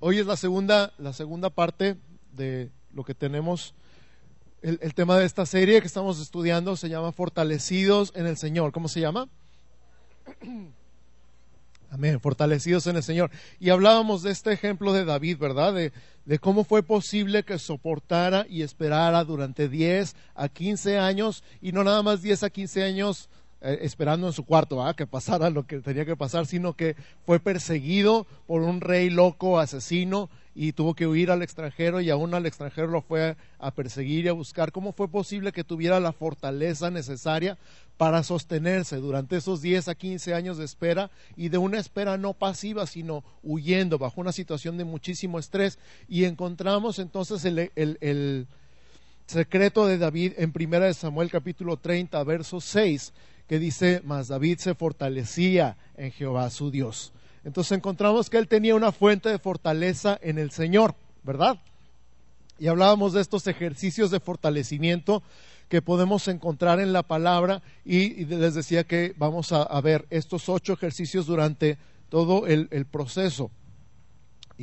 hoy es la segunda, la segunda parte de lo que tenemos. El, tema de esta serie que estamos estudiando se llama Fortalecidos en el Señor. ¿Cómo se llama? Amén, fortalecidos en el Señor. Y hablábamos de este ejemplo de David, ¿verdad? De, de, cómo fue posible que soportara y esperara durante 10 a 15 años, y no nada más 10 a 15 años eh, esperando en su cuarto, ¿verdad? Que pasara lo que tenía que pasar, sino que fue perseguido por un rey loco, asesino, y tuvo que huir al extranjero y aún al extranjero lo fue a perseguir y a buscar. ¿Cómo fue posible que tuviera la fortaleza necesaria para sostenerse durante esos 10 a 15 años de espera y de una espera no pasiva, sino huyendo bajo una situación de muchísimo estrés? Y encontramos entonces el, el, el secreto de David en 1 Samuel capítulo 30, verso 6, que dice, mas David se fortalecía en Jehová su Dios. Entonces encontramos que él tenía una fuente de fortaleza en el Señor, ¿verdad? Y hablábamos de estos ejercicios de fortalecimiento que podemos encontrar en la palabra y, les decía que vamos a, ver estos ocho ejercicios durante todo el proceso.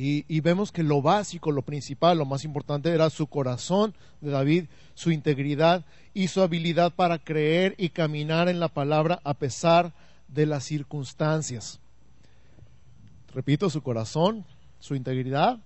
Y, vemos que lo básico, lo principal, lo más importante era su corazón de David, su integridad y su habilidad para creer y caminar en la palabra a pesar de las circunstancias. Repito, su corazón, su integridad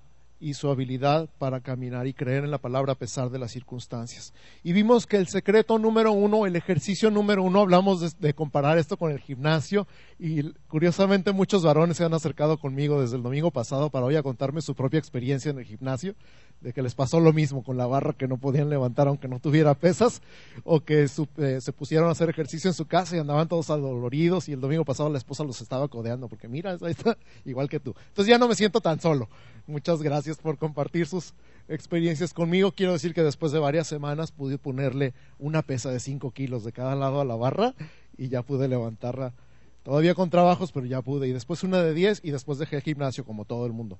y su habilidad para caminar y creer en la palabra a pesar de las circunstancias. Y vimos que el secreto número uno, el ejercicio número uno, hablamos de, comparar esto con el gimnasio y curiosamente muchos varones se han acercado conmigo desde el domingo pasado para hoy a contarme su propia experiencia en el gimnasio, de que les pasó lo mismo con la barra que no podían levantar aunque no tuviera pesas, o que eh, se pusieron a hacer ejercicio en su casa y andaban todos adoloridos y el domingo pasado la esposa los estaba codeando porque mira, ahí está, igual que tú. Entonces ya no me siento tan solo. Muchas gracias por compartir sus experiencias conmigo. Quiero decir que después de varias semanas pude ponerle una pesa de 5 kilos de cada lado a la barra y ya pude levantarla. Todavía con trabajos, pero ya pude. Y después una de 10 y después dejé el gimnasio como todo el mundo.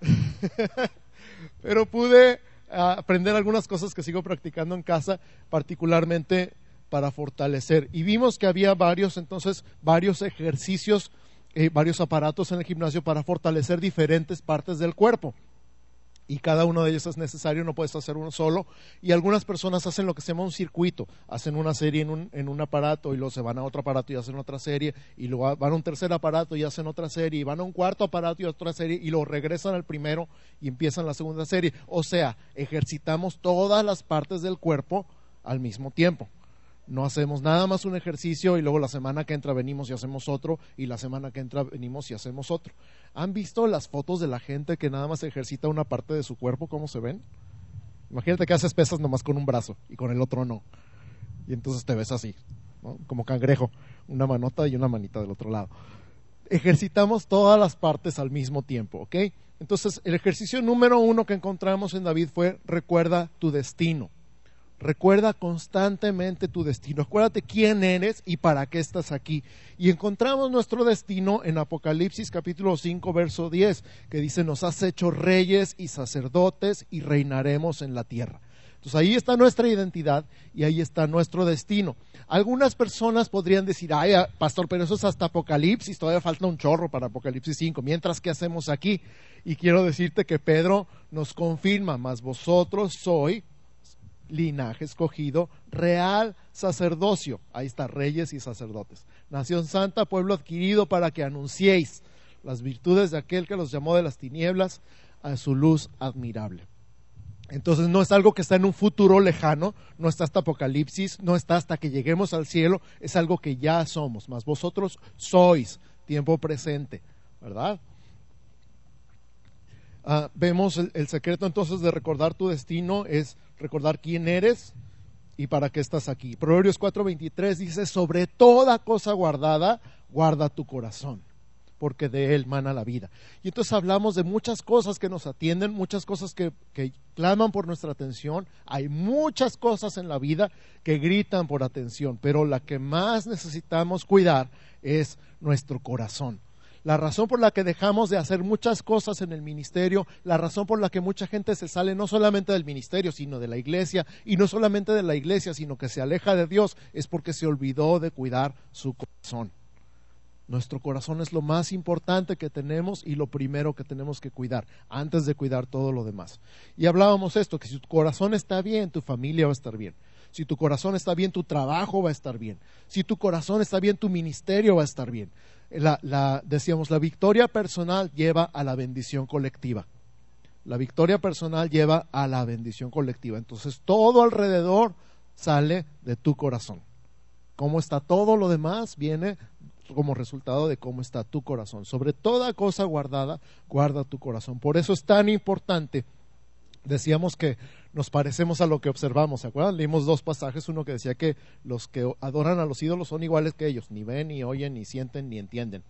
pero pude aprender algunas cosas que sigo practicando en casa, particularmente para fortalecer. Y vimos que había varios, entonces, varios ejercicios eh, varios aparatos en el gimnasio para fortalecer diferentes partes del cuerpo. Y cada uno de ellos es necesario, no puedes hacer uno solo. Y algunas personas hacen lo que se llama un circuito. Hacen una serie en un, en un aparato y luego se van a otro aparato y hacen otra serie. Y luego van a un tercer aparato y hacen otra serie. Y van a un cuarto aparato y otra serie. Y luego regresan al primero y empiezan la segunda serie. O sea, ejercitamos todas las partes del cuerpo al mismo tiempo. No hacemos nada más un ejercicio y luego la semana que entra venimos y hacemos otro y la semana que entra venimos y hacemos otro. ¿Han visto las fotos de la gente que nada más ejercita una parte de su cuerpo? ¿Cómo se ven? Imagínate que haces pesas nomás con un brazo y con el otro no. Y entonces te ves así, como cangrejo, una manota y una manita del otro lado. Ejercitamos todas las partes al mismo tiempo, ¿ok? Entonces, el ejercicio número uno que encontramos en David fue recuerda tu destino. Recuerda constantemente tu destino. Acuérdate quién eres y para qué estás aquí. Y encontramos nuestro destino en Apocalipsis capítulo 5, verso 10, que dice, nos has hecho reyes y sacerdotes y reinaremos en la tierra. Entonces ahí está nuestra identidad y ahí está nuestro destino. Algunas personas podrían decir, ay, ah, pastor, pero eso es hasta Apocalipsis, todavía falta un chorro para Apocalipsis 5, mientras que hacemos aquí. Y quiero decirte que Pedro nos confirma, mas vosotros sois linaje escogido, real sacerdocio. Ahí está, reyes y sacerdotes. Nación santa, pueblo adquirido para que anunciéis las virtudes de aquel que los llamó de las tinieblas a su luz admirable. Entonces no es algo que está en un futuro lejano, no está hasta Apocalipsis, no está hasta que lleguemos al cielo, es algo que ya somos, más vosotros sois tiempo presente, ¿verdad? Uh, vemos el, secreto entonces de recordar tu destino es recordar quién eres y para qué estás aquí. Proverbios 4:23 dice, sobre toda cosa guardada, guarda tu corazón, porque de él mana la vida. Y entonces hablamos de muchas cosas que nos atienden, muchas cosas que, que claman por nuestra atención. Hay muchas cosas en la vida que gritan por atención, pero la que más necesitamos cuidar es nuestro corazón la razón por la que dejamos de hacer muchas cosas en el ministerio, la razón por la que mucha gente se sale no solamente del ministerio, sino de la iglesia, y no solamente de la iglesia, sino que se aleja de Dios, es porque se olvidó de cuidar su corazón. Nuestro corazón es lo más importante que tenemos y lo primero que tenemos que cuidar, antes de cuidar todo lo demás. Y hablábamos esto, que si tu corazón está bien, tu familia va a estar bien. Si tu corazón está bien, tu trabajo va a estar bien. Si tu corazón está bien, tu ministerio va a estar bien. La, decíamos, la victoria personal lleva a la bendición colectiva. La victoria personal lleva a la bendición colectiva. Entonces todo alrededor sale de tu corazón. Cómo está todo lo demás viene como resultado de cómo está tu corazón. Sobre toda cosa guardada, guarda tu corazón. Por eso es tan importante. Decíamos que nos parecemos a lo que observamos, ¿se acuerdan? Leímos dos pasajes, uno que decía que los que adoran a los ídolos son iguales que ellos, ni ven, ni oyen, ni sienten, ni entienden.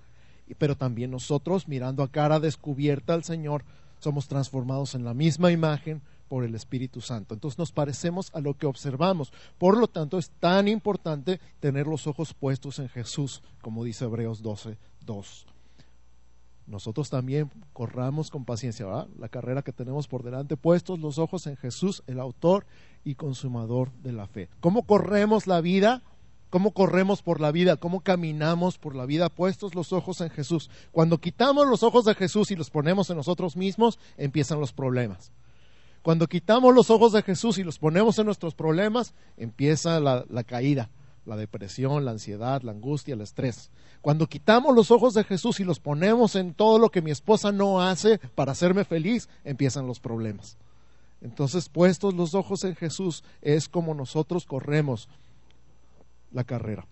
Pero también nosotros, mirando a cara descubierta al Señor, somos transformados en la misma imagen por el Espíritu Santo. Entonces nos parecemos a lo que observamos. Por lo tanto, es tan importante tener los ojos puestos en Jesús, como dice Hebreos 12, 2. Nosotros también corramos con paciencia ¿verdad? la carrera que tenemos por delante, puestos los ojos en Jesús, el autor y consumador de la fe. ¿Cómo corremos la vida? ¿Cómo corremos por la vida? ¿Cómo caminamos por la vida puestos los ojos en Jesús? Cuando quitamos los ojos de Jesús y los ponemos en nosotros mismos, empiezan los problemas. Cuando quitamos los ojos de Jesús y los ponemos en nuestros problemas, empieza la, caída, la depresión, la ansiedad, la angustia, el estrés. Cuando quitamos los ojos de Jesús y los ponemos en todo lo que mi esposa no hace para hacerme feliz, empiezan los problemas. Entonces, puestos los ojos en Jesús, es como nosotros corremos la carrera.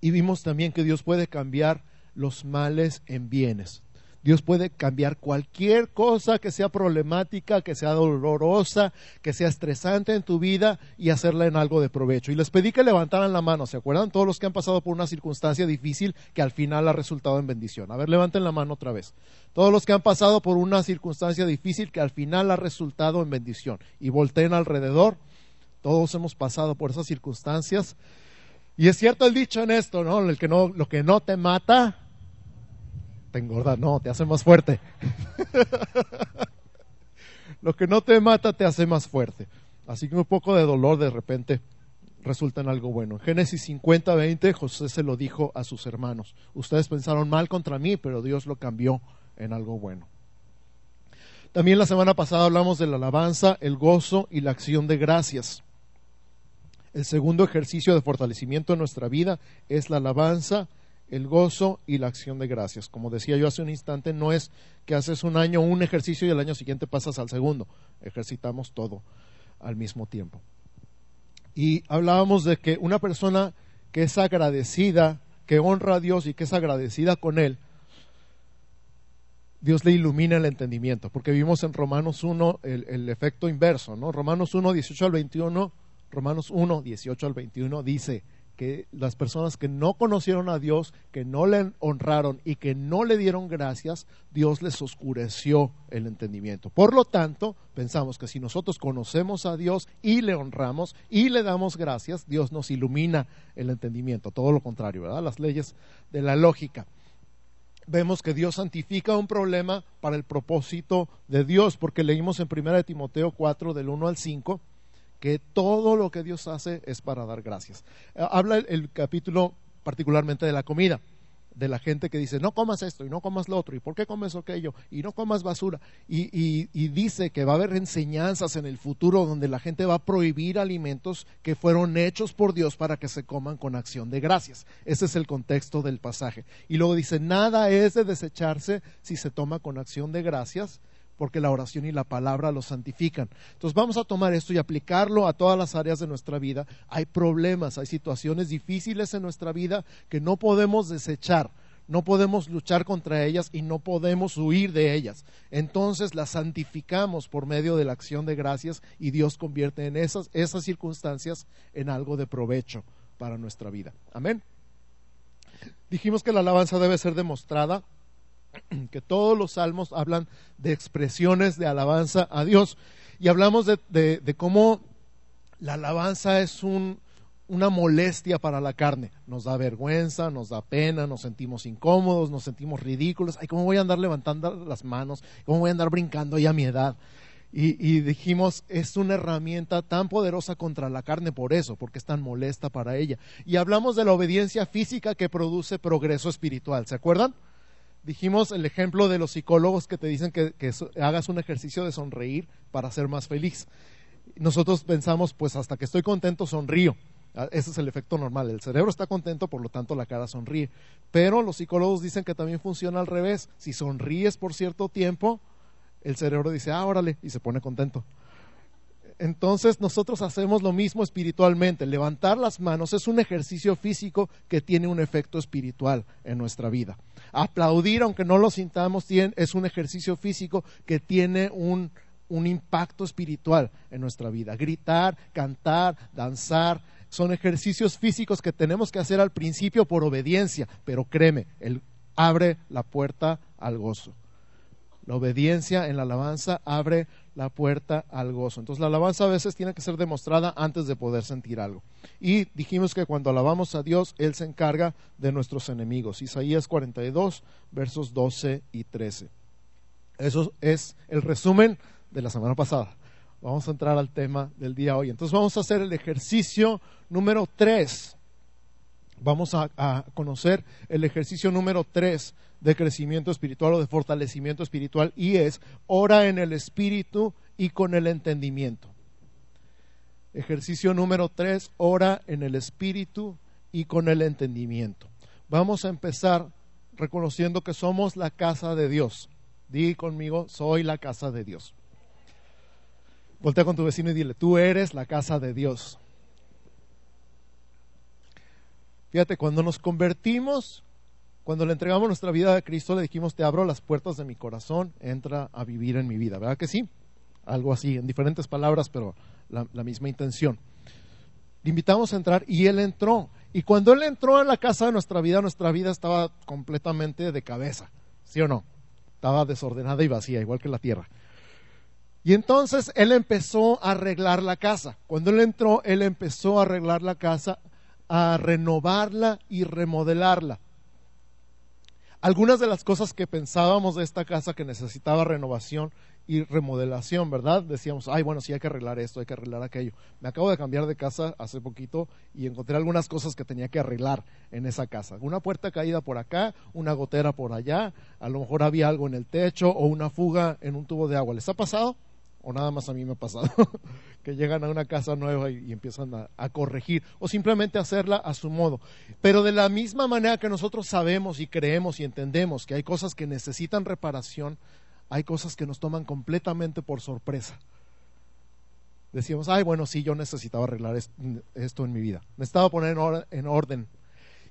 Y vimos también que Dios puede cambiar los males en bienes. Dios puede cambiar cualquier cosa que sea problemática, que sea dolorosa, que sea estresante en tu vida y hacerla en algo de provecho. Y les pedí que levantaran la mano, ¿se acuerdan? Todos los que han pasado por una circunstancia difícil que al final ha resultado en bendición. A ver, levanten la mano otra vez. Todos los que han pasado por una circunstancia difícil que al final ha resultado en bendición. Y volteen alrededor. Todos hemos pasado por esas circunstancias. Y es cierto el dicho en esto, ¿no? No lo que no te mata, te engorda, no, te hace más fuerte. Lo que no te mata te hace más fuerte. Así que un poco de dolor de repente resulta en algo bueno. En Génesis 50, 20, José se lo dijo a sus hermanos. Ustedes pensaron mal contra mí, pero Dios lo cambió en algo bueno. También la semana pasada hablamos de la alabanza, el gozo y la acción de gracias. El segundo ejercicio de fortalecimiento en nuestra vida es la alabanza, el gozo y la acción de gracias. Como decía yo hace un instante, no es que haces un año un ejercicio y el año siguiente pasas al segundo. Ejercitamos todo al mismo tiempo. Y hablábamos de que una persona que es agradecida, que honra a Dios y que es agradecida con Él, Dios le ilumina el entendimiento, porque vimos en Romanos 1 el, el, efecto inverso, ¿no? Romanos 1, 18 al 21, Romanos 1, 18 al 21 dice, que las personas que no conocieron a Dios, que no le honraron y que no le dieron gracias, Dios les oscureció el entendimiento. Por lo tanto, pensamos que si nosotros conocemos a Dios y le honramos y le damos gracias, Dios nos ilumina el entendimiento. Todo lo contrario, ¿verdad? Las leyes de la lógica. Vemos que Dios santifica un problema para el propósito de Dios, porque leímos en 1 Timoteo 4 del 1 al 5 que todo lo que Dios hace es para dar gracias. Eh, habla el, capítulo particularmente de la comida, de la gente que dice, no comas esto y no comas lo otro, y por qué comes aquello, y no comas basura. Y, y, dice que va a haber enseñanzas en el futuro donde la gente va a prohibir alimentos que fueron hechos por Dios para que se coman con acción de gracias. Ese es el contexto del pasaje. Y luego dice, nada es de desecharse si se toma con acción de gracias porque la oración y la palabra lo santifican. Entonces vamos a tomar esto y aplicarlo a todas las áreas de nuestra vida. Hay problemas, hay situaciones difíciles en nuestra vida que no podemos desechar, no podemos luchar contra ellas y no podemos huir de ellas. Entonces las santificamos por medio de la acción de gracias y Dios convierte en esas, esas circunstancias en algo de provecho para nuestra vida. Amén. Dijimos que la alabanza debe ser demostrada que todos los salmos hablan de expresiones de alabanza a Dios. Y hablamos de, cómo la alabanza es una molestia para la carne. Nos da vergüenza, nos da pena, nos sentimos incómodos, nos sentimos ridículos. Ay, ¿cómo voy a andar levantando las manos? ¿Cómo voy a andar brincando ya a mi edad? Y, dijimos, es una herramienta tan poderosa contra la carne por eso, porque es tan molesta para ella. Y hablamos de la obediencia física que produce progreso espiritual, ¿se acuerdan? Dijimos el ejemplo de los psicólogos que te dicen que, que hagas un ejercicio de sonreír para ser más feliz. Nosotros pensamos, pues hasta que estoy contento sonrío. Ah, ese es el efecto normal. El cerebro está contento, por lo tanto la cara sonríe. Pero los psicólogos dicen que también funciona al revés. Si sonríes por cierto tiempo, el cerebro dice, ah, órale, y se pone contento. Entonces nosotros hacemos lo mismo espiritualmente. Levantar las manos es un ejercicio físico que tiene un efecto espiritual en nuestra vida. Aplaudir, aunque no lo sintamos, es un ejercicio físico que tiene un, un impacto espiritual en nuestra vida. Gritar, cantar, danzar, son ejercicios físicos que tenemos que hacer al principio por obediencia, pero créeme, Él abre la puerta al gozo. La obediencia en la alabanza abre la puerta al gozo. Entonces la alabanza a veces tiene que ser demostrada antes de poder sentir algo. Y dijimos que cuando alabamos a Dios, Él se encarga de nuestros enemigos. Isaías 42, versos 12 y 13. Eso es el resumen de la semana pasada. Vamos a entrar al tema del día hoy. Entonces vamos a hacer el ejercicio número 3 vamos a, conocer el ejercicio número tres de crecimiento espiritual o de fortalecimiento espiritual y es ora en el espíritu y con el entendimiento. Ejercicio número tres, ora en el espíritu y con el entendimiento. Vamos a empezar reconociendo que somos la casa de Dios. Di conmigo, soy la casa de Dios. Voltea con tu vecino y dile, tú eres la casa de Dios. Fíjate, cuando nos convertimos, cuando le entregamos nuestra vida a Cristo, le dijimos, te abro las puertas de mi corazón, entra a vivir en mi vida. ¿Verdad que sí? Algo así, en diferentes palabras, pero la, misma intención. Le invitamos a entrar y Él entró. Y cuando Él entró a la casa de nuestra vida, nuestra vida estaba completamente de cabeza. ¿Sí o no? Estaba desordenada y vacía, igual que la tierra. Y entonces Él empezó a arreglar la casa. Cuando Él entró, Él empezó a arreglar la casa a renovarla y remodelarla. Algunas de las cosas que pensábamos de esta casa que necesitaba renovación y remodelación, ¿verdad? Decíamos, ay, bueno, sí hay que arreglar esto, hay que arreglar aquello. Me acabo de cambiar de casa hace poquito y encontré algunas cosas que tenía que arreglar en esa casa. Una puerta caída por acá, una gotera por allá, a lo mejor había algo en el techo o una fuga en un tubo de agua. ¿Les ha pasado? O nada más a mí me ha pasado, que llegan a una casa nueva y, empiezan a, corregir, o simplemente hacerla a su modo. Pero de la misma manera que nosotros sabemos y creemos y entendemos que hay cosas que necesitan reparación, hay cosas que nos toman completamente por sorpresa. Decíamos, ay, bueno, sí, yo necesitaba arreglar esto en mi vida. Necesitaba poner en orden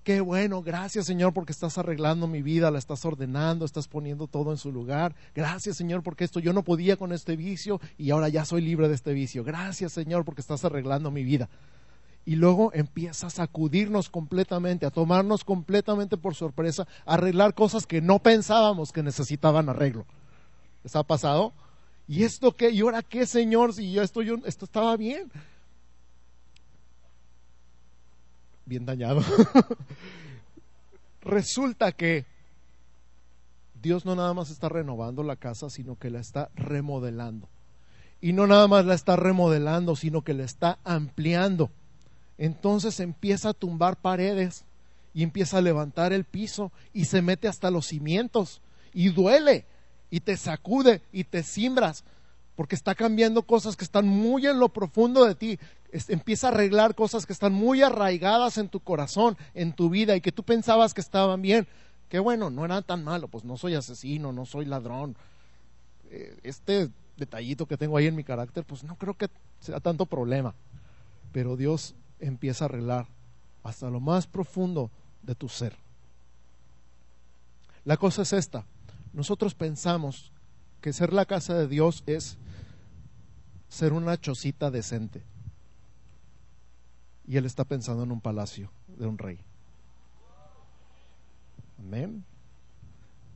Qué bueno, gracias Señor porque estás arreglando mi vida, la estás ordenando, estás poniendo todo en su lugar. Gracias Señor porque esto yo no podía con este vicio y ahora ya soy libre de este vicio. Gracias Señor porque estás arreglando mi vida. Y luego empieza a sacudirnos completamente, a tomarnos completamente por sorpresa, a arreglar cosas que no pensábamos que necesitaban arreglo. ¿Les ha pasado? ¿Y esto qué? ¿Y ahora qué, Señor? Si yo esto, esto estaba bien bien dañado. Resulta que Dios no nada más está renovando la casa, sino que la está remodelando. Y no nada más la está remodelando, sino que la está ampliando. Entonces empieza a tumbar paredes y empieza a levantar el piso y se mete hasta los cimientos y duele y te sacude y te simbras porque está cambiando cosas que están muy en lo profundo de ti. Empieza a arreglar cosas que están muy arraigadas en tu corazón, en tu vida y que tú pensabas que estaban bien. Que bueno, no era tan malo, pues no soy asesino, no soy ladrón. Eh, este detallito que tengo ahí en mi carácter, pues no creo que sea tanto problema. Pero Dios empieza a arreglar hasta lo más profundo de tu ser. La cosa es esta. Nosotros pensamos que ser la casa de Dios es ser una chocita decente. Y él está pensando en un palacio de un rey. Amén.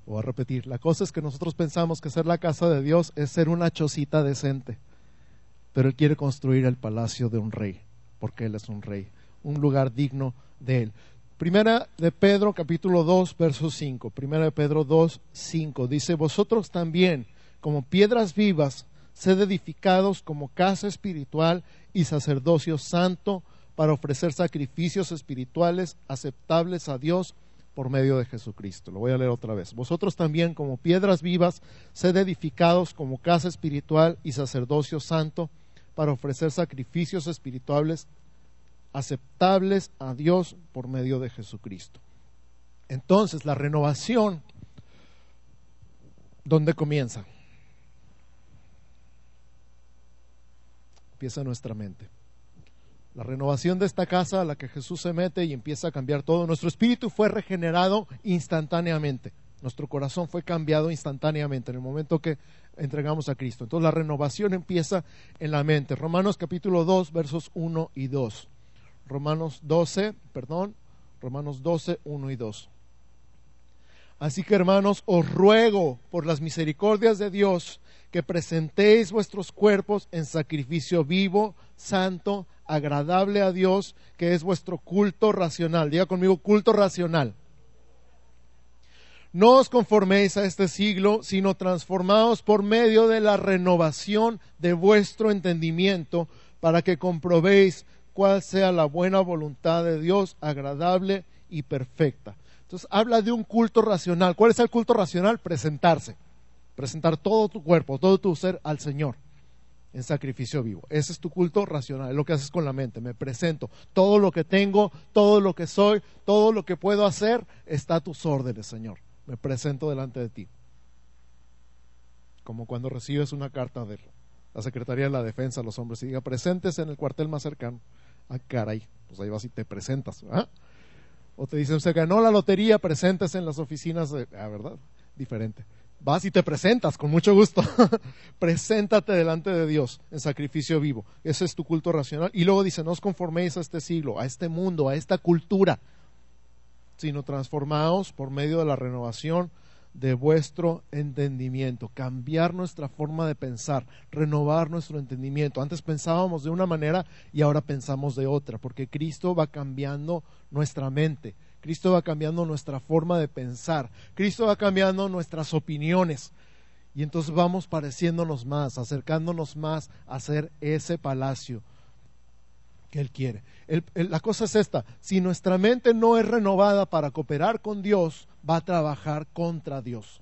Voy a repetir, la cosa es que nosotros pensamos que ser la casa de Dios es ser una chocita decente, pero Él quiere construir el palacio de un rey, porque Él es un rey, un lugar digno de Él. Primera de Pedro capítulo 2, verso 5. Primera de Pedro 2, 5. Dice, vosotros también, como piedras vivas, sed edificados como casa espiritual y sacerdocio santo para ofrecer sacrificios espirituales aceptables a Dios por medio de Jesucristo. Lo voy a leer otra vez. Vosotros también, como piedras vivas, sed edificados como casa espiritual y sacerdocio santo para ofrecer sacrificios espirituales aceptables a Dios por medio de Jesucristo. Entonces, la renovación, ¿dónde comienza? Empieza nuestra mente. La renovación de esta casa a la que Jesús se mete y empieza a cambiar todo. Nuestro espíritu fue regenerado instantáneamente. Nuestro corazón fue cambiado instantáneamente en el momento que entregamos a Cristo. Entonces la renovación empieza en la mente. Romanos capítulo 2, versos 1 y 2. Romanos 12, perdón, Romanos 12, 1 y 2. Así que hermanos, os ruego por las misericordias de Dios que presentéis vuestros cuerpos en sacrificio vivo, santo, agradable a Dios, que es vuestro culto racional. Diga conmigo, culto racional. No os conforméis a este siglo, sino transformaos por medio de la renovación de vuestro entendimiento, para que comprobéis cuál sea la buena voluntad de Dios, agradable y perfecta. Entonces habla de un culto racional. ¿Cuál es el culto racional? Presentarse presentar todo tu cuerpo, todo tu ser al Señor en sacrificio vivo. Ese es tu culto racional, es lo que haces con la mente. Me presento. Todo lo que tengo, todo lo que soy, todo lo que puedo hacer está a tus órdenes, Señor. Me presento delante de ti. Como cuando recibes una carta de la Secretaría de la Defensa a los hombres y diga, presentes en el cuartel más cercano. Ah, caray, pues ahí vas y te presentas. O te dicen, se ganó la lotería, presentes en las oficinas de... Ah, ¿verdad? Diferente vas y te presentas con mucho gusto. Preséntate delante de Dios en sacrificio vivo. Ese es tu culto racional. Y luego dice, no os conforméis a este siglo, a este mundo, a esta cultura, sino transformaos por medio de la renovación de vuestro entendimiento, cambiar nuestra forma de pensar, renovar nuestro entendimiento. Antes pensábamos de una manera y ahora pensamos de otra, porque Cristo va cambiando nuestra mente. Cristo va cambiando nuestra forma de pensar, Cristo va cambiando nuestras opiniones. Y entonces vamos pareciéndonos más, acercándonos más a ser ese palacio que Él quiere. la cosa es esta, si nuestra mente no es renovada para cooperar con Dios, va a trabajar contra Dios.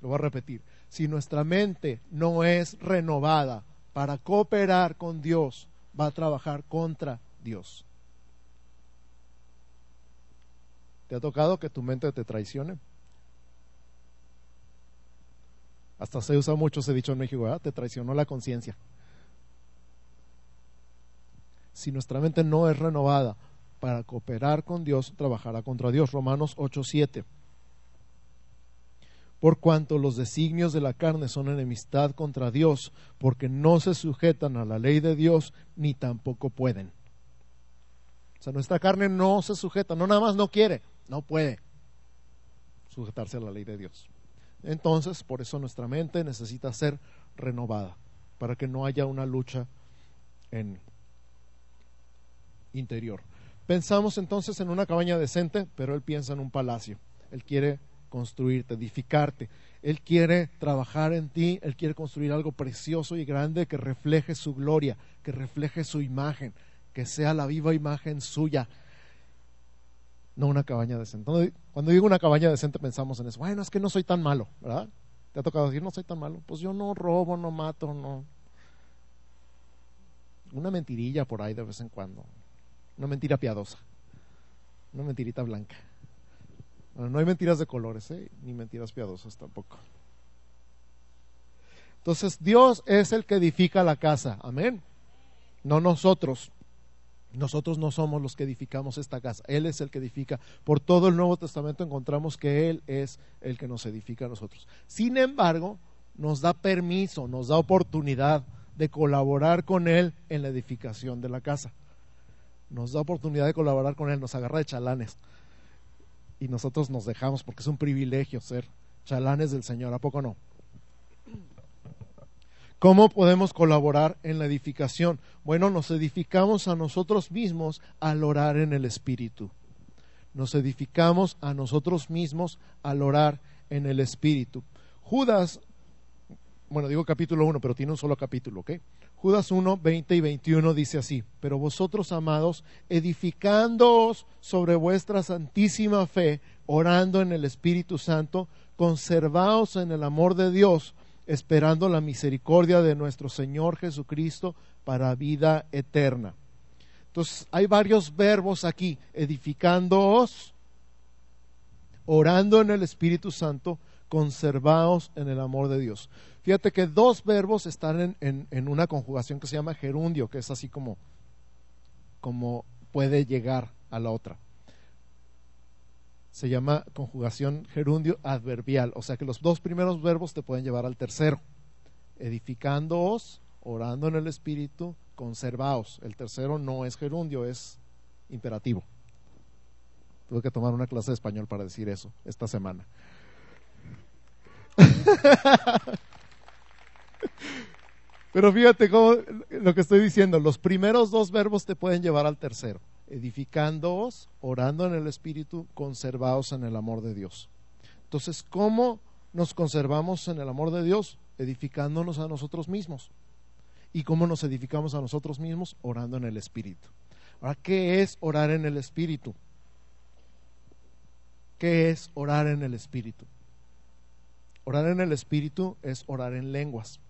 Lo voy a repetir, si nuestra mente no es renovada para cooperar con Dios, va a trabajar contra Dios. ¿Te ha tocado que tu mente te traicione? Hasta se usa mucho ese dicho en México, ¿verdad? Te traicionó la conciencia. Si nuestra mente no es renovada para cooperar con Dios, trabajará contra Dios. Romanos 8:7. Por cuanto los designios de la carne son enemistad contra Dios, porque no se sujetan a la ley de Dios, ni tampoco pueden. O sea, nuestra carne no se sujeta, no nada más no quiere, no puede sujetarse a la ley de Dios. Entonces, por eso nuestra mente necesita ser renovada, para que no haya una lucha en interior. Pensamos entonces en una cabaña decente, pero él piensa en un palacio. Él quiere construirte, edificarte. Él quiere trabajar en ti, Él quiere construir algo precioso y grande que refleje su gloria, que refleje su imagen, que sea la viva imagen suya no una cabaña decente. Cuando digo una cabaña decente pensamos en eso. Bueno, es que no soy tan malo, ¿verdad? ¿Te ha tocado decir no soy tan malo? Pues yo no robo, no mato, no. Una mentirilla por ahí de vez en cuando. Una mentira piadosa. Una mentirita blanca. Bueno, no hay mentiras de colores, ¿eh? ni mentiras piadosas tampoco. Entonces, Dios es el que edifica la casa. Amén. No nosotros. Nosotros no somos los que edificamos esta casa, Él es el que edifica. Por todo el Nuevo Testamento encontramos que Él es el que nos edifica a nosotros. Sin embargo, nos da permiso, nos da oportunidad de colaborar con Él en la edificación de la casa. Nos da oportunidad de colaborar con Él, nos agarra de chalanes. Y nosotros nos dejamos porque es un privilegio ser chalanes del Señor, ¿a poco no? ¿Cómo podemos colaborar en la edificación? Bueno, nos edificamos a nosotros mismos al orar en el Espíritu. Nos edificamos a nosotros mismos al orar en el Espíritu. Judas bueno, digo capítulo 1, pero tiene un solo capítulo, ¿ok? Judas 1, 20 y 21 dice así, pero vosotros, amados, edificándoos sobre vuestra santísima fe, orando en el Espíritu Santo, conservaos en el amor de Dios, esperando la misericordia de nuestro Señor Jesucristo para vida eterna. Entonces, hay varios verbos aquí, edificándoos, orando en el Espíritu Santo, conservaos en el amor de Dios. Fíjate que dos verbos están en, una conjugación que se llama gerundio, que es así como, como puede llegar a la otra. Se llama conjugación gerundio adverbial, o sea que los dos primeros verbos te pueden llevar al tercero. Edificándoos, orando en el Espíritu, conservaos. El tercero no es gerundio, es imperativo. Tuve que tomar una clase de español para decir eso esta semana. Pero fíjate cómo lo que estoy diciendo, los primeros dos verbos te pueden llevar al tercero, edificándoos, orando en el Espíritu, conservados en el amor de Dios. Entonces, ¿cómo nos conservamos en el amor de Dios? Edificándonos a nosotros mismos. ¿Y cómo nos edificamos a nosotros mismos? Orando en el Espíritu. Ahora, ¿qué es orar en el Espíritu? ¿Qué es orar en el Espíritu? Orar en el Espíritu es orar en lenguas.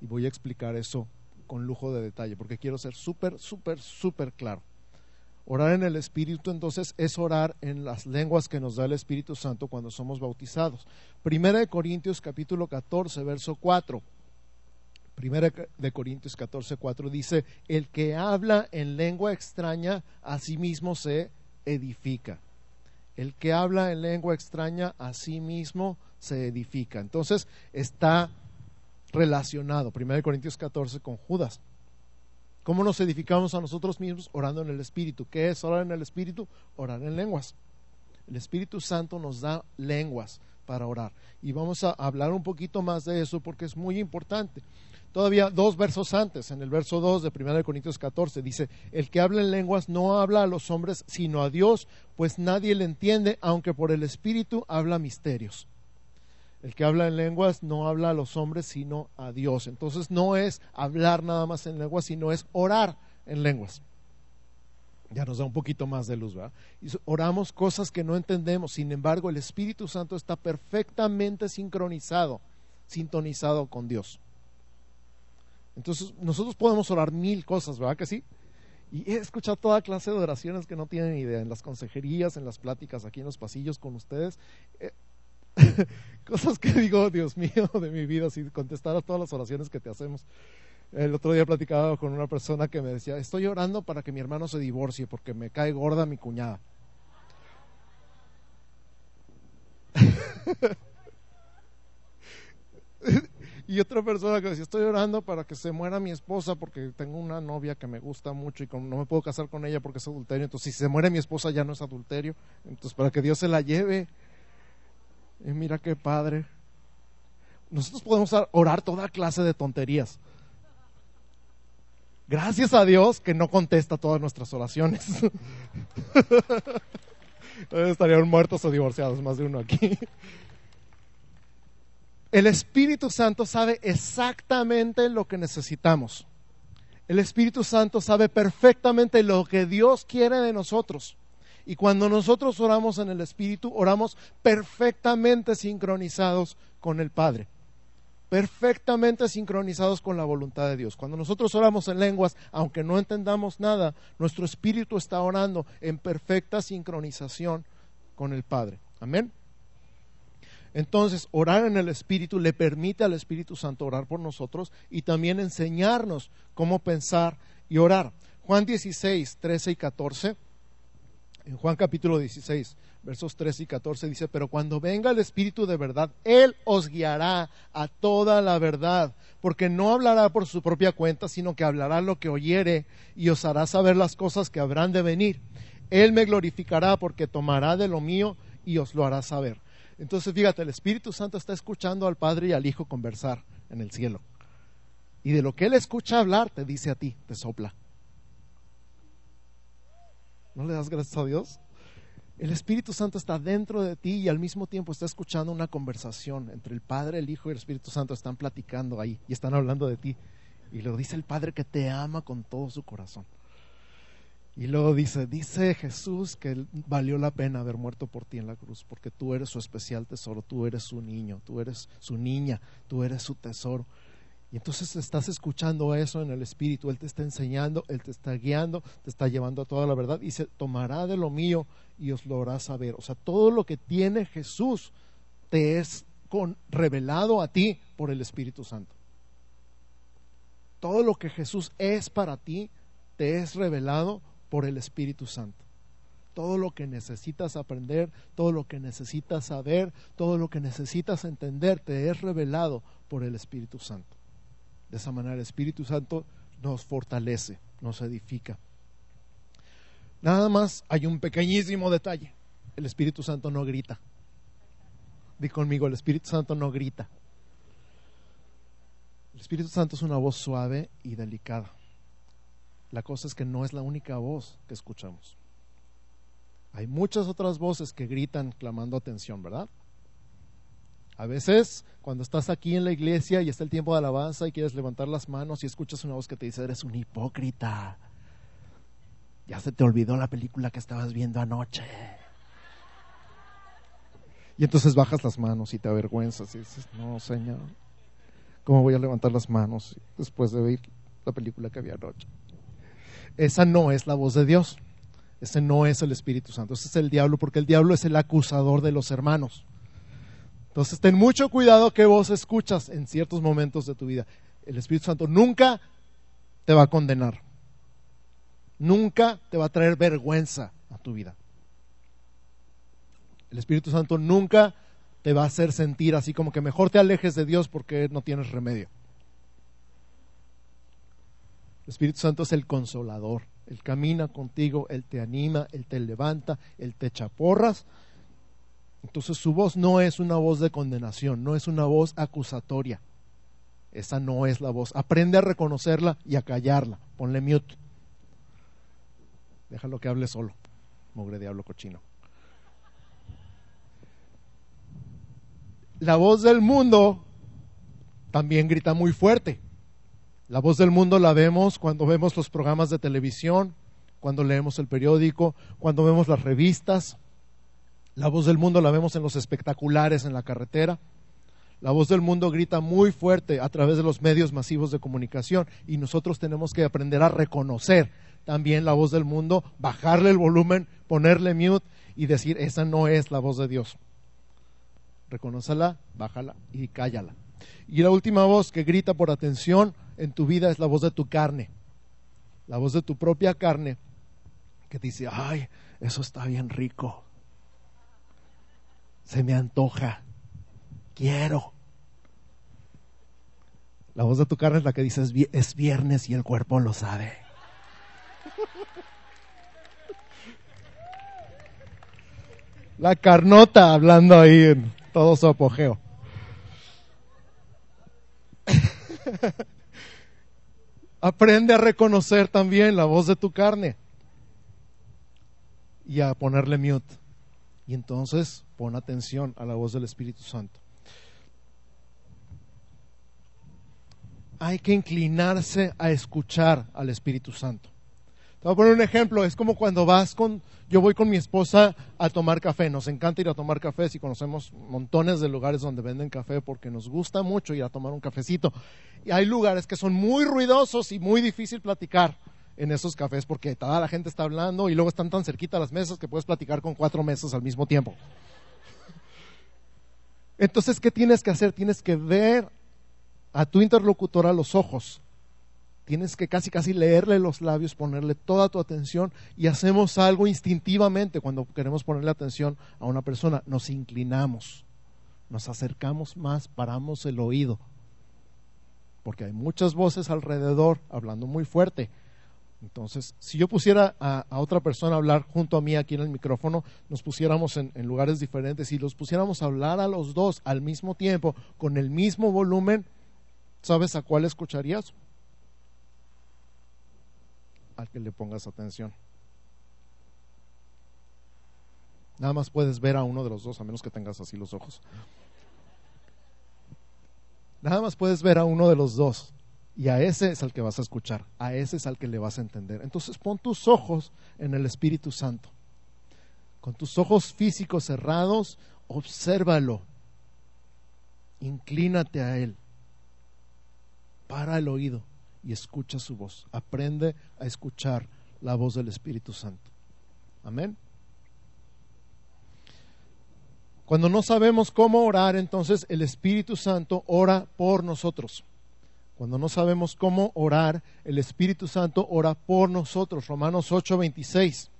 Y voy a explicar eso con lujo de detalle, porque quiero ser súper, súper, súper claro. Orar en el Espíritu entonces es orar en las lenguas que nos da el Espíritu Santo cuando somos bautizados. Primera de Corintios capítulo 14, verso 4. Primera de Corintios 14, 4 dice, el que habla en lengua extraña a sí mismo se edifica. El que habla en lengua extraña a sí mismo se edifica. Entonces está relacionado, 1 Corintios 14, con Judas. ¿Cómo nos edificamos a nosotros mismos? Orando en el Espíritu. ¿Qué es orar en el Espíritu? Orar en lenguas. El Espíritu Santo nos da lenguas para orar. Y vamos a hablar un poquito más de eso porque es muy importante. Todavía dos versos antes, en el verso 2 de 1 Corintios 14, dice, el que habla en lenguas no habla a los hombres sino a Dios, pues nadie le entiende, aunque por el Espíritu habla misterios. El que habla en lenguas no habla a los hombres, sino a Dios. Entonces no es hablar nada más en lenguas, sino es orar en lenguas. Ya nos da un poquito más de luz, ¿verdad? Y oramos cosas que no entendemos. Sin embargo, el Espíritu Santo está perfectamente sincronizado, sintonizado con Dios. Entonces, nosotros podemos orar mil cosas, ¿verdad que sí? Y he escuchado toda clase de oraciones que no tienen idea, en las consejerías, en las pláticas, aquí en los pasillos con ustedes. Cosas que digo, Dios mío, de mi vida, si contestara todas las oraciones que te hacemos. El otro día platicaba con una persona que me decía, estoy orando para que mi hermano se divorcie porque me cae gorda mi cuñada. y otra persona que decía, estoy orando para que se muera mi esposa porque tengo una novia que me gusta mucho y no me puedo casar con ella porque es adulterio. Entonces, si se muere mi esposa ya no es adulterio. Entonces, para que Dios se la lleve. Mira qué padre. Nosotros podemos orar toda clase de tonterías. Gracias a Dios que no contesta todas nuestras oraciones. Estarían muertos o divorciados, más de uno aquí. El Espíritu Santo sabe exactamente lo que necesitamos. El Espíritu Santo sabe perfectamente lo que Dios quiere de nosotros. Y cuando nosotros oramos en el Espíritu, oramos perfectamente sincronizados con el Padre. Perfectamente sincronizados con la voluntad de Dios. Cuando nosotros oramos en lenguas, aunque no entendamos nada, nuestro espíritu está orando en perfecta sincronización con el Padre. Amén. Entonces, orar en el Espíritu le permite al Espíritu Santo orar por nosotros y también enseñarnos cómo pensar y orar. Juan 16, 13 y 14 en Juan capítulo 16, versos 13 y 14 dice, pero cuando venga el Espíritu de verdad, Él os guiará a toda la verdad, porque no hablará por su propia cuenta, sino que hablará lo que oyere y os hará saber las cosas que habrán de venir. Él me glorificará porque tomará de lo mío y os lo hará saber. Entonces, fíjate, el Espíritu Santo está escuchando al Padre y al Hijo conversar en el cielo. Y de lo que Él escucha hablar, te dice a ti, te sopla. ¿No le das gracias a Dios? El Espíritu Santo está dentro de ti y al mismo tiempo está escuchando una conversación entre el Padre, el Hijo y el Espíritu Santo. Están platicando ahí y están hablando de ti. Y lo dice el Padre que te ama con todo su corazón. Y luego dice, dice Jesús que valió la pena haber muerto por ti en la cruz, porque tú eres su especial tesoro, tú eres su niño, tú eres su niña, tú eres su tesoro. Y entonces estás escuchando eso en el Espíritu, Él te está enseñando, Él te está guiando, te está llevando a toda la verdad y se tomará de lo mío y os lo hará saber. O sea, todo lo que tiene Jesús te es con, revelado a ti por el Espíritu Santo. Todo lo que Jesús es para ti te es revelado por el Espíritu Santo. Todo lo que necesitas aprender, todo lo que necesitas saber, todo lo que necesitas entender te es revelado por el Espíritu Santo. De esa manera el Espíritu Santo nos fortalece, nos edifica. Nada más hay un pequeñísimo detalle. El Espíritu Santo no grita. Di conmigo, el Espíritu Santo no grita. El Espíritu Santo es una voz suave y delicada. La cosa es que no es la única voz que escuchamos. Hay muchas otras voces que gritan clamando atención, ¿verdad? A veces, cuando estás aquí en la iglesia y está el tiempo de alabanza y quieres levantar las manos y escuchas una voz que te dice, eres un hipócrita. Ya se te olvidó la película que estabas viendo anoche. Y entonces bajas las manos y te avergüenzas y dices, no, Señor, ¿cómo voy a levantar las manos después de ver la película que había anoche? Esa no es la voz de Dios. Ese no es el Espíritu Santo. Ese es el diablo porque el diablo es el acusador de los hermanos. Entonces ten mucho cuidado que vos escuchas en ciertos momentos de tu vida. El Espíritu Santo nunca te va a condenar. Nunca te va a traer vergüenza a tu vida. El Espíritu Santo nunca te va a hacer sentir así como que mejor te alejes de Dios porque no tienes remedio. El Espíritu Santo es el consolador. Él camina contigo, Él te anima, Él te levanta, Él te echa porras entonces su voz no es una voz de condenación, no es una voz acusatoria. Esa no es la voz. Aprende a reconocerla y a callarla. Ponle mute. Déjalo que hable solo. Mogre diablo cochino. La voz del mundo también grita muy fuerte. La voz del mundo la vemos cuando vemos los programas de televisión, cuando leemos el periódico, cuando vemos las revistas, la voz del mundo la vemos en los espectaculares en la carretera. La voz del mundo grita muy fuerte a través de los medios masivos de comunicación y nosotros tenemos que aprender a reconocer también la voz del mundo, bajarle el volumen, ponerle mute y decir, esa no es la voz de Dios. Reconócela, bájala y cállala. Y la última voz que grita por atención en tu vida es la voz de tu carne, la voz de tu propia carne que dice, ay, eso está bien rico se me antoja, quiero. La voz de tu carne es la que dice es viernes y el cuerpo lo sabe. La carnota hablando ahí en todo su apogeo. Aprende a reconocer también la voz de tu carne y a ponerle mute. Y entonces pon atención a la voz del Espíritu Santo. Hay que inclinarse a escuchar al Espíritu Santo. Te voy a poner un ejemplo, es como cuando vas con, yo voy con mi esposa a tomar café, nos encanta ir a tomar café, si conocemos montones de lugares donde venden café porque nos gusta mucho ir a tomar un cafecito. Y hay lugares que son muy ruidosos y muy difícil platicar en esos cafés porque toda la gente está hablando y luego están tan cerquita las mesas que puedes platicar con cuatro mesas al mismo tiempo. Entonces, ¿qué tienes que hacer? Tienes que ver a tu interlocutor a los ojos. Tienes que casi casi leerle los labios, ponerle toda tu atención y hacemos algo instintivamente cuando queremos ponerle atención a una persona. Nos inclinamos, nos acercamos más, paramos el oído, porque hay muchas voces alrededor hablando muy fuerte entonces, si yo pusiera a, otra persona a hablar junto a mí aquí en el micrófono, nos pusiéramos en, lugares diferentes y los pusiéramos a hablar a los dos al mismo tiempo, con el mismo volumen, ¿sabes a cuál escucharías? Al que le pongas atención. Nada más puedes ver a uno de los dos, a menos que tengas así los ojos. Nada más puedes ver a uno de los dos. Y a ese es al que vas a escuchar, a ese es al que le vas a entender. Entonces pon tus ojos en el Espíritu Santo. Con tus ojos físicos cerrados, obsérvalo. Inclínate a Él. Para el oído y escucha su voz. Aprende a escuchar la voz del Espíritu Santo. Amén. Cuando no sabemos cómo orar, entonces el Espíritu Santo ora por nosotros. Cuando no sabemos cómo orar, el Espíritu Santo ora por nosotros. Romanos 8:26.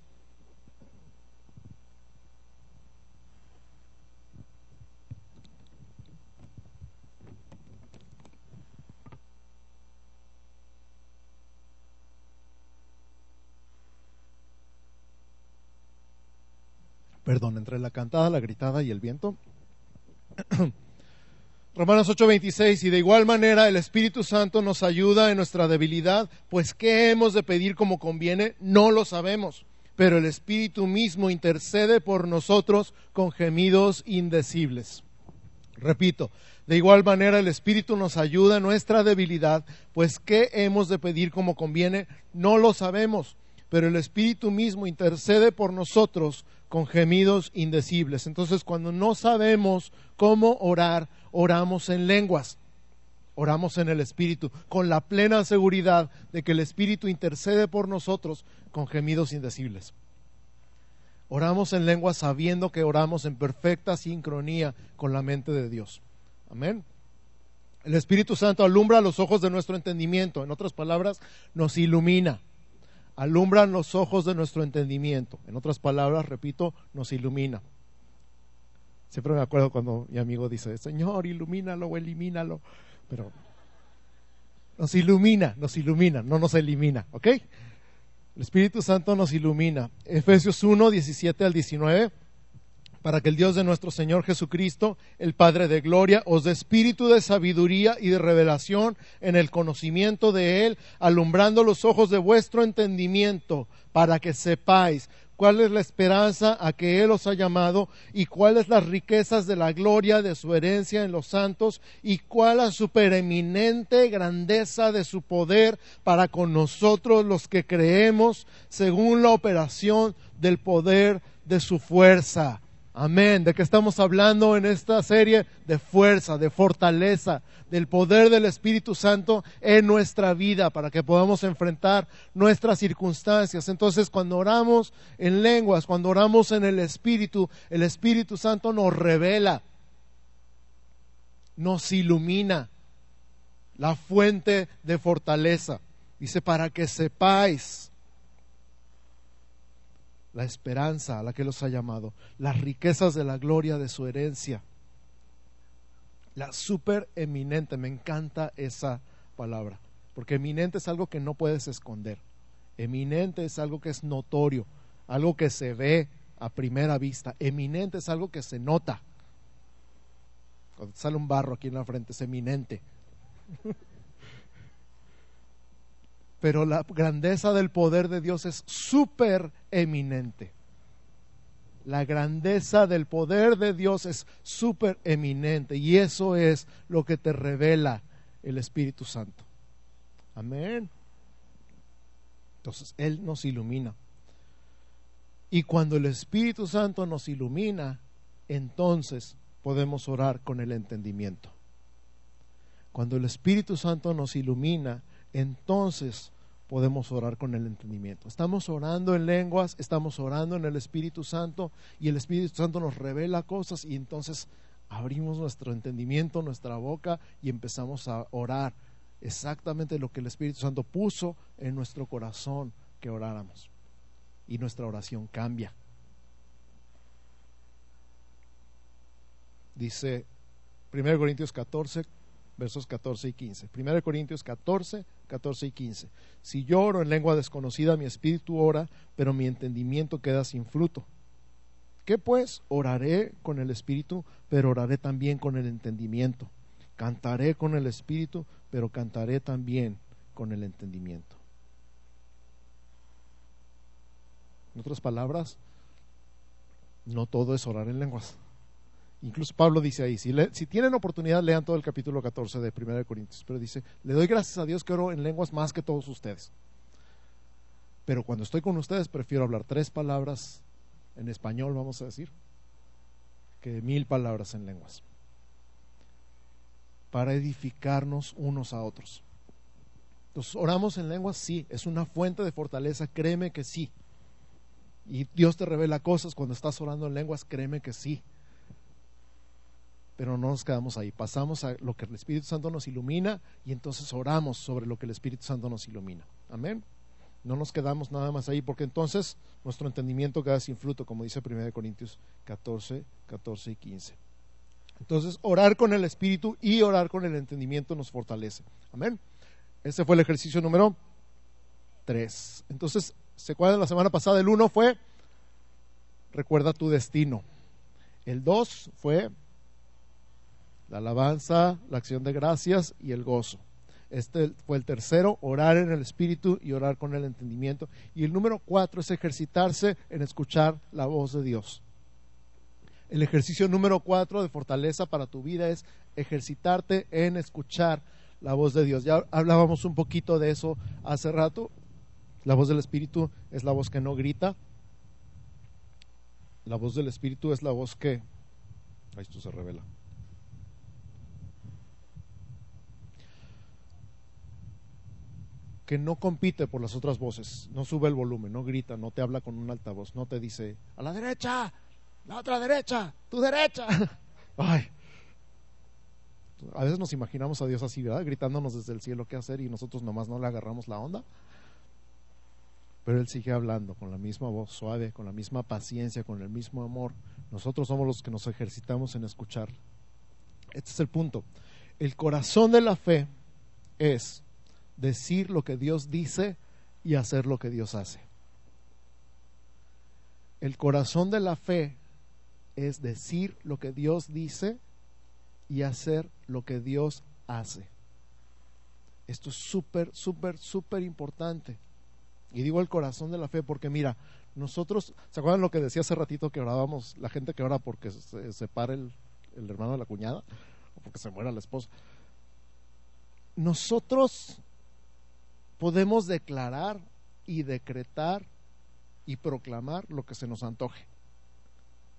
perdón, entre la cantada, la gritada y el viento. Romanos 8:26, y de igual manera el Espíritu Santo nos ayuda en nuestra debilidad, pues ¿qué hemos de pedir como conviene? No lo sabemos, pero el Espíritu mismo intercede por nosotros con gemidos indecibles. Repito, de igual manera el Espíritu nos ayuda en nuestra debilidad, pues ¿qué hemos de pedir como conviene? No lo sabemos, pero el Espíritu mismo intercede por nosotros con gemidos indecibles. Entonces, cuando no sabemos cómo orar, oramos en lenguas, oramos en el Espíritu, con la plena seguridad de que el Espíritu intercede por nosotros con gemidos indecibles. Oramos en lenguas sabiendo que oramos en perfecta sincronía con la mente de Dios. Amén. El Espíritu Santo alumbra los ojos de nuestro entendimiento, en otras palabras, nos ilumina alumbran los ojos de nuestro entendimiento. En otras palabras, repito, nos ilumina. Siempre me acuerdo cuando mi amigo dice, Señor, ilumínalo o elimínalo. Pero nos ilumina, nos ilumina, no nos elimina, ¿ok? El Espíritu Santo nos ilumina. Efesios 1, 17 al 19 para que el Dios de nuestro Señor Jesucristo, el Padre de Gloria, os dé espíritu de sabiduría y de revelación en el conocimiento de Él, alumbrando los ojos de vuestro entendimiento, para que sepáis cuál es la esperanza a que Él os ha llamado y cuáles las riquezas de la gloria de su herencia en los santos y cuál la supereminente grandeza de su poder para con nosotros los que creemos según la operación del poder de su fuerza Amén. ¿De qué estamos hablando en esta serie? De fuerza, de fortaleza, del poder del Espíritu Santo en nuestra vida para que podamos enfrentar nuestras circunstancias. Entonces, cuando oramos en lenguas, cuando oramos en el Espíritu, el Espíritu Santo nos revela, nos ilumina la fuente de fortaleza. Dice, para que sepáis la esperanza a la que los ha llamado, las riquezas de la gloria de su herencia. La super eminente, me encanta esa palabra, porque eminente es algo que no puedes esconder. Eminente es algo que es notorio, algo que se ve a primera vista. Eminente es algo que se nota. Cuando sale un barro aquí en la frente es eminente. Pero la grandeza del poder de Dios es súper eminente. La grandeza del poder de Dios es súper eminente y eso es lo que te revela el Espíritu Santo. Amén. Entonces, Él nos ilumina. Y cuando el Espíritu Santo nos ilumina, entonces podemos orar con el entendimiento. Cuando el Espíritu Santo nos ilumina, entonces podemos orar con el entendimiento. Estamos orando en lenguas, estamos orando en el Espíritu Santo y el Espíritu Santo nos revela cosas y entonces abrimos nuestro entendimiento, nuestra boca y empezamos a orar exactamente lo que el Espíritu Santo puso en nuestro corazón que oráramos. Y nuestra oración cambia. Dice 1 Corintios 14, versos 14 y 15. 1 Corintios 14, 14 y 15. Si yo oro en lengua desconocida, mi espíritu ora, pero mi entendimiento queda sin fruto. ¿Qué pues? Oraré con el espíritu, pero oraré también con el entendimiento. Cantaré con el espíritu, pero cantaré también con el entendimiento. En otras palabras, No todo es orar en lenguas. Incluso Pablo dice ahí, si, si, tienen oportunidad, lean todo el capítulo 14 de 1 de Corintios, pero dice, le doy gracias a Dios que oro en lenguas más que todos ustedes. Pero cuando estoy con ustedes prefiero hablar tres palabras en español, vamos a decir, que mil palabras en lenguas. Para edificarnos unos a otros. Entonces, oramos en lenguas, sí, es una fuente de fortaleza, créeme que sí. Y Dios te revela cosas cuando estás orando en lenguas, créeme que sí pero no nos quedamos ahí, pasamos a lo que el Espíritu Santo nos ilumina y entonces oramos sobre lo que el Espíritu Santo nos ilumina. Amén. No nos quedamos nada más ahí, porque entonces nuestro entendimiento queda sin fruto, como dice 1 Corintios 14, 14 y 15. Entonces, orar con el Espíritu y orar con el entendimiento nos fortalece. Amén. Ese fue el ejercicio número 3. Entonces, ¿se acuerdan la semana pasada? El 1 fue, recuerda tu destino. El 2 fue la alabanza, la acción de gracias y el gozo. Este fue el tercero, orar en el espíritu y orar con el entendimiento. Y el número cuatro es ejercitarse en escuchar la voz de Dios. El ejercicio número cuatro de fortaleza para tu vida es ejercitarte en escuchar la voz de Dios. Ya hablábamos un poquito de eso hace rato. La voz del Espíritu es la voz que no grita. La voz del Espíritu es la voz que... Ahí esto se revela. Que no compite por las otras voces, no sube el volumen, no grita, no te habla con un altavoz, no te dice, a la derecha, la otra derecha, tu derecha. Ay. A veces nos imaginamos a Dios así, ¿verdad? Gritándonos desde el cielo qué hacer y nosotros nomás no le agarramos la onda. Pero Él sigue hablando con la misma voz suave, con la misma paciencia, con el mismo amor. Nosotros somos los que nos ejercitamos en escuchar. Este es el punto. El corazón de la fe es decir lo que Dios dice y hacer lo que Dios hace. El corazón de la fe es decir lo que Dios dice y hacer lo que Dios hace. Esto es súper, súper, súper importante. Y digo el corazón de la fe porque mira, nosotros, ¿se acuerdan lo que decía hace ratito que orábamos, la gente que ora porque se separa el, el hermano de la cuñada o porque se muera la esposa? Nosotros podemos declarar y decretar y proclamar lo que se nos antoje.